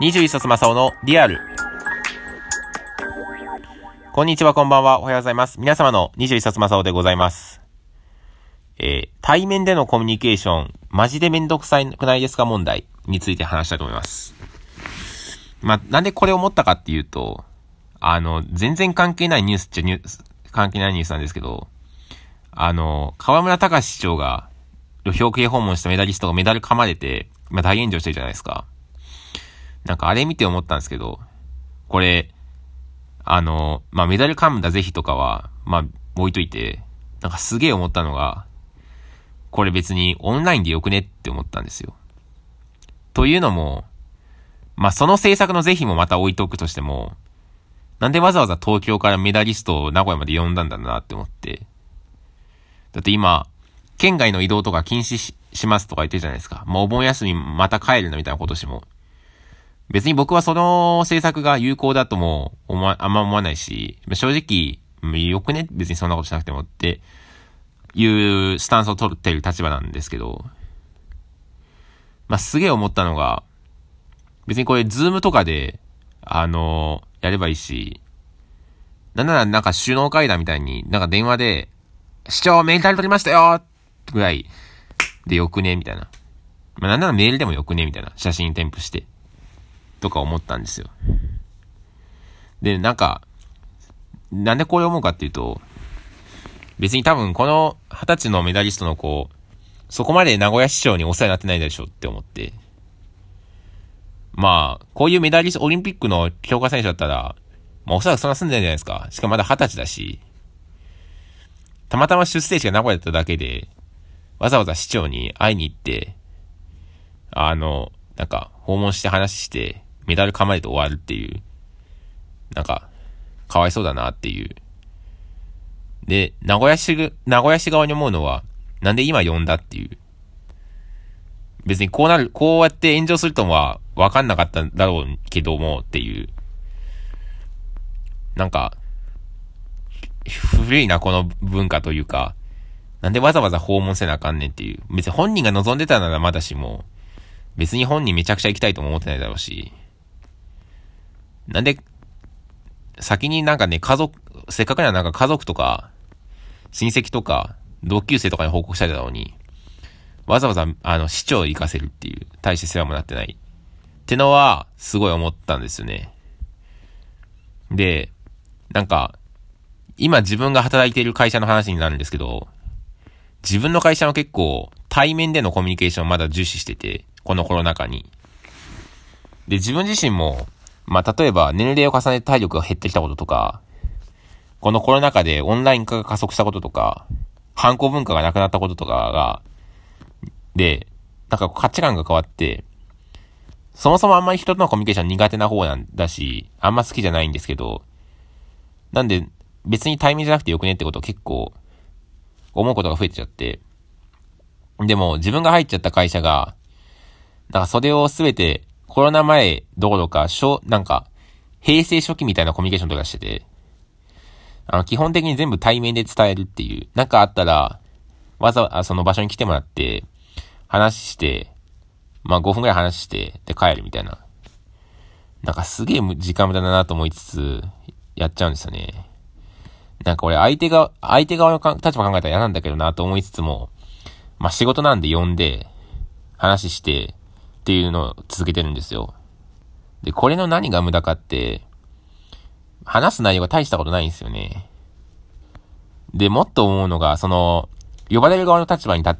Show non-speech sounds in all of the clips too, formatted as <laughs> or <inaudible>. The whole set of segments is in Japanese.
21冊正雄のリアル。こんにちは、こんばんは。おはようございます。皆様の21冊正雄でございます。えー、対面でのコミュニケーション、マジでめんどくさいくないですか？問題について話したいと思います。まあ、なんでこれを思ったかっていうと、あの、全然関係ないニュースっちゃニュース、関係ないニュースなんですけど、あの、河村隆市長が、表敬訪問したメダリストがメダル噛まれて、まあ、大炎上してるじゃないですか。なんかあれ見て思ったんですけど、これ、あの、まあ、メダル噛むだぜひとかは、まあ、置いといて、なんかすげえ思ったのが、これ別にオンラインでよくねって思ったんですよ。というのも、まあ、その制作の是非もまた置いとくとしても、なんでわざわざ東京からメダリストを名古屋まで呼んだんだなって思って。だって今、県外の移動とか禁止ししますとか言ってるじゃないですか。もうお盆休みまた帰るのみたいなことしも。別に僕はその政策が有効だとも思わ、あんま思わないし、正直、よくね？別にそんなことしなくてもっていうスタンスを取っている立場なんですけど、まあ、すげえ思ったのが、別にこれ、ズームとかで、あのー、やればいいし、なんならなんか首脳会談みたいに、なんか電話で、市長メールタル取りましたよぐらいでよくね？みたいな。まあ、なんならメールでもよくね？みたいな。写真添付して。とか思ったんですよ。で、なんか、なんでこれ思うかっていうと、別に多分この二十歳のメダリストの子、そこまで名古屋市長にお世話になってないでしょって思って。まあ、こういうメダリスト、オリンピックの強化選手だったら、まあおそらくそんな住んでないじゃないですか。しかもまだ二十歳だし、たまたま出生地が名古屋だっただけで、わざわざ市長に会いに行って、あの、なんか、訪問して話して、メダル構えて終わるっていう、なんか、かわいそうだなっていう。で、名古屋市、名古屋市側に思うのは、なんで今呼んだっていう。別にこうなる、こうやって炎上するとは分かんなかったんだろうけどもっていう。なんか、古いな、この文化というか、なんでわざわざ訪問せなあかんねんっていう。別に本人が望んでたならまだしも、別に本人めちゃくちゃ行きたいとも思ってないだろうし。なんで、先になんかね、家族、せっかくならなんか家族とか、親戚とか、同級生とかに報告したいだろうに、わざわざ、あの、市長行かせるっていう、大して世話もなってない。ってのは、すごい思ったんですよね。で、なんか、今自分が働いている会社の話になるんですけど、自分の会社は結構対面でのコミュニケーションをまだ重視してて、このコロナ禍に。で、自分自身も、まあ、例えば年齢を重ねて体力が減ってきたこととか、このコロナ禍でオンライン化が加速したこととか、反抗文化がなくなったこととかが、で、なんか価値観が変わって、そもそもあんまり人とのコミュニケーション苦手な方なんだし、あんま好きじゃないんですけど、なんで別に対面じゃなくてよくねってことを結構思うことが増えてちゃって、でも自分が入っちゃった会社が、なんかそれをすべてコロナ前どころか、小、なんか、平成初期みたいなコミュニケーションとかしてて、あの、基本的に全部対面で伝えるっていう。なんかあったら、わざわざその場所に来てもらって、話して、まあ5分くらい話して、で帰るみたいな。なんかすげえ時間無駄だなと思いつつ、やっちゃうんですよね。なんか俺相手が、相手側の立場考えたら嫌なんだけどなと思いつつも、まあ仕事なんで呼んで、話して、っていうのを続けてるんですよ。で、これの何が無駄かって、話す内容が大したことないんですよね。で、もっと思うのが、その、呼ばれる側の立場に立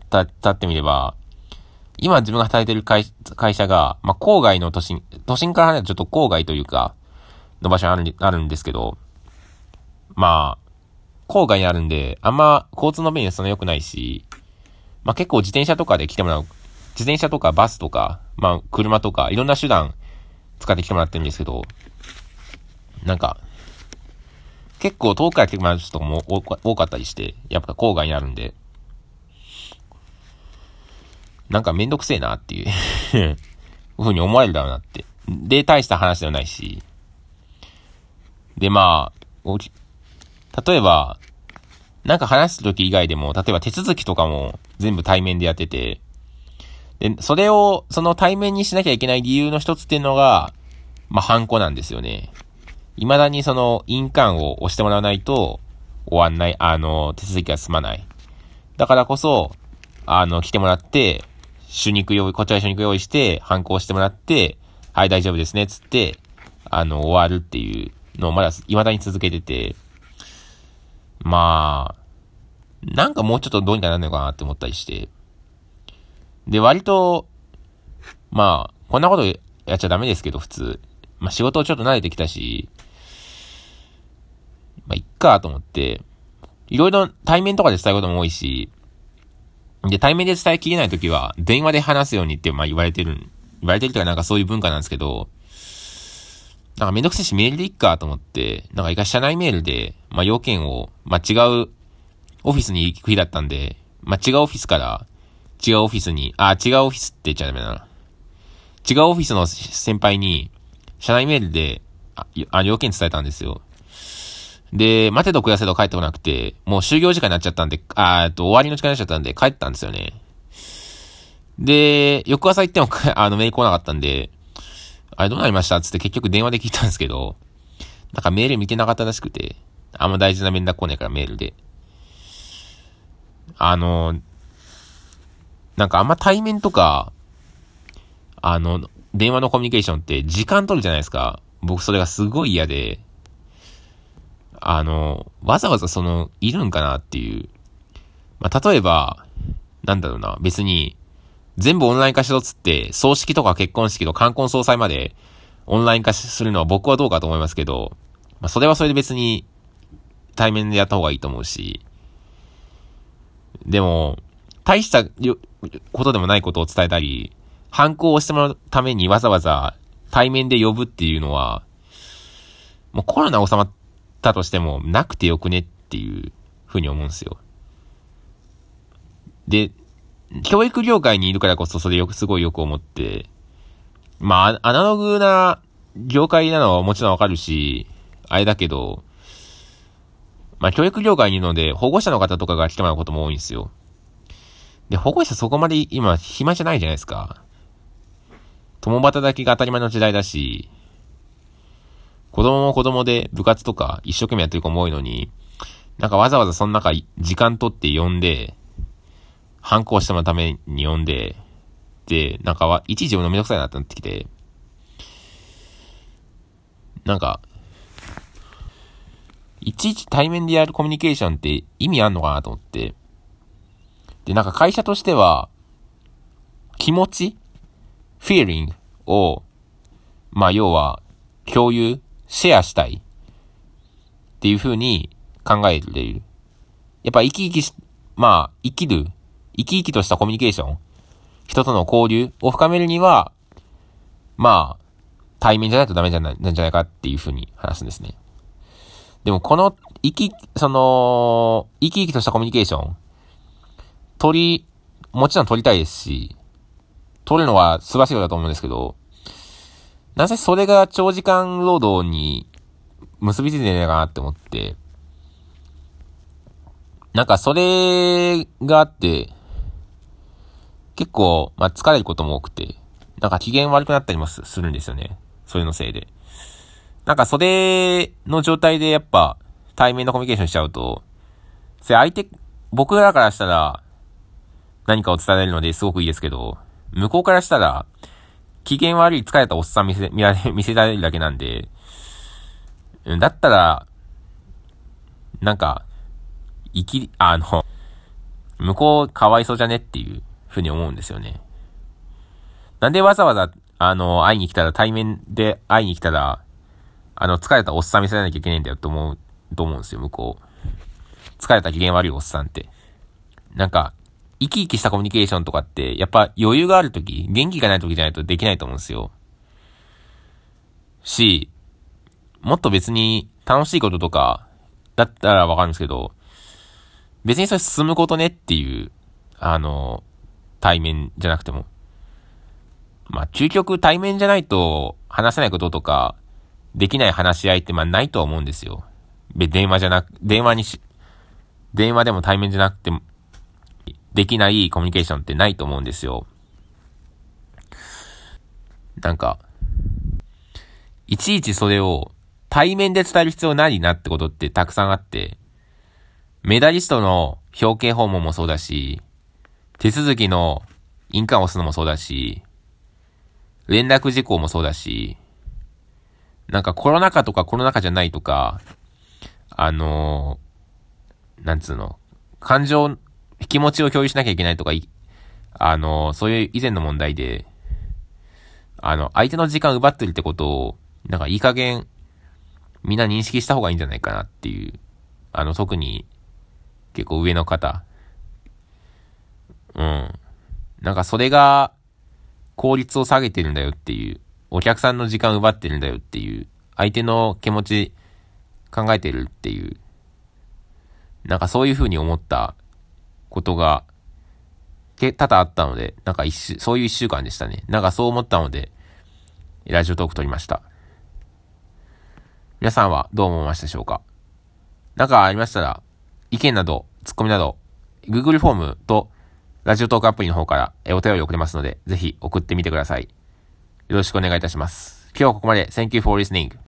っ、てみれば、今自分が働いてる会会社が、まあ、郊外の都心、都心から離れたちょっと郊外というか、の場所にあるあるんですけど、まあ、郊外にあるんで、あんま交通の便はそんな良くないし、まあ結構自転車とかで来てもらう、自転車とかバスとか、まあ車とか、いろんな手段使って来てもらってるんですけど、なんか、結構遠くから来てもらう人も多かったりして、やっぱ郊外にあるんで、なんかめんどくせえなっていう <laughs> ふうに思われるだろうなって。で、大した話ではないし。で、まあ、例えば、なんか話すとき以外でも、例えば手続きとかも全部対面でやってて、で、それを、その対面にしなきゃいけない理由の一つっていうのが、まあ、ハンコなんですよね。未だにその印鑑を押してもらわないと終わんない、あの、手続きが済まない。だからこそ、あの、来てもらって、主肉用意、こちら主肉用意して、ハンコをしてもらって、はい、大丈夫ですね、つって、あの、終わるっていうのをまだ、未だに続けてて、まあ、なんかもうちょっとどうにかなるのかなって思ったりして。で、割と、まあ、こんなことやっちゃダメですけど、普通。まあ仕事をちょっと慣れてきたし、まあ、いっかと思って、いろいろ対面とかで伝えることも多いし、で、対面で伝えきれないときは、電話で話すようにって、まあ言われてる、言われてるというかなんかそういう文化なんですけど、なんかめんどくせえしメールでいっかと思って、なんか一回社内メールで、まあ要件を、まあ違うオフィスに行く日だったんで、まあ、違うオフィスから、違うオフィスに、あ、違うオフィスって言っちゃダメだな。違うオフィスの先輩に、社内メールで、あ、要件伝えたんですよ。で、待てど暮らせど帰ってこなくて、もう就業時間になっちゃったんで、あっと、終わりの時間になっちゃったんで、帰ったんですよね。で、翌朝行っても、<laughs> あの、メール来なかったんで、あれどうなりましたつって結局電話で聞いたんですけど、なんかメール見てなかったらしくて、あんま大事な連絡来ないからメールで。あの、なんかあんま対面とか、あの、電話のコミュニケーションって時間取るじゃないですか。僕それがすごい嫌で、あの、わざわざその、いるんかなっていう。まあ、例えば、なんだろうな、別に、全部オンライン化しろっつって、葬式とか結婚式と冠婚葬祭までオンライン化するのは僕はどうかと思いますけど、まあ、それはそれで別に対面でやった方がいいと思うし、でも、大したことでもないことを伝えたり、反抗をしてもらうためにわざわざ対面で呼ぶっていうのは、もうコロナ収まったとしてもなくてよくねっていうふうに思うんですよ。で、教育業界にいるからこそそれよくすごいよく思って、まあ、アナログな業界なのはもちろんわかるし、あれだけど、まあ、教育業界にいるので、保護者の方とかが来てもらうことも多いんですよ。で、保護者そこまで今暇じゃないじゃないですか。共働きが当たり前の時代だし、子供も子供で部活とか一生懸命やってる子も多いのに、なんかわざわざその中時間取って呼んで、反抗してもらうために呼んで、で、なんかは、一時自分のめどくさいなってなってきて、なんか、いちいち対面でやるコミュニケーションって意味あんのかなと思って。で、なんか会社としては、気持ち ?feeling を、まあ要は、共有シェアしたいっていう風に考えている。やっぱ生き生きし、まあ、生きる、生き生きとしたコミュニケーション、人との交流を深めるには、まあ、対面じゃないとダメじゃない、なんじゃないかっていう風に話すんですね。でもこの、生き、その、生き生きとしたコミュニケーション、取り、もちろん取りたいですし、取るのは素晴らしいことだと思うんですけど、なぜそれが長時間労働に結びついてないかなって思って、なんかそれがあって、結構、まあ、疲れることも多くて、なんか機嫌悪くなったりもするんですよね。それのせいで。なんかそれの状態でやっぱ対面のコミュニケーションしちゃうと、それ相手、僕らからしたら何かを伝えるのですごくいいですけど、向こうからしたら、機嫌悪い疲れたおっさん見せ、見られ、<laughs> 見せられるだけなんで、だったら、なんか、生き、あの、向こうかわいそうじゃねっていうふうに思うんですよね。なんでわざわざ、あの、会いに来たら、対面で会いに来たら、あの、疲れたおっさん見せなきゃいけないんだよと思う、と思うんですよ、向こう。疲れた機嫌悪いおっさんって。なんか、生き生きしたコミュニケーションとかって、やっぱ余裕があるとき、元気がないときじゃないとできないと思うんですよ。し、もっと別に楽しいこととか、だったらわかるんですけど、別にそれ進むことねっていう、あの、対面じゃなくても。まあ、究極対面じゃないと話せないこととか、できない話し合いってまあないとは思うんですよ。で電話じゃなく、電話にし、電話でも対面じゃなくても、できないコミュニケーションってないと思うんですよ。なんか、いちいちそれを対面で伝える必要ないなってことってたくさんあって、メダリストの表敬訪問もそうだし、手続きの印鑑を押すのもそうだし、連絡事項もそうだし、なんかコロナ禍とかコロナ禍じゃないとか、あのー、なんつうの、感情、気持ちを共有しなきゃいけないとか、あの、そういう以前の問題で、あの、相手の時間奪ってるってことを、なんかいい加減、みんな認識した方がいいんじゃないかなっていう、あの、特に、結構上の方。うん。なんかそれが、効率を下げてるんだよっていう、お客さんの時間奪ってるんだよっていう、相手の気持ち考えてるっていう、なんかそういう風に思ったことが、け、多々あったので、なんか一週、そういう一週間でしたね。なんかそう思ったので、ラジオトーク撮りました。皆さんはどう思いましたでしょうか？なんかありましたら、意見など、ツッコミなど、Google フォームとラジオトークアプリの方からお便り送れますので、ぜひ送ってみてください。よろしくお願いいたします。今日はここまで。Thank you for listening.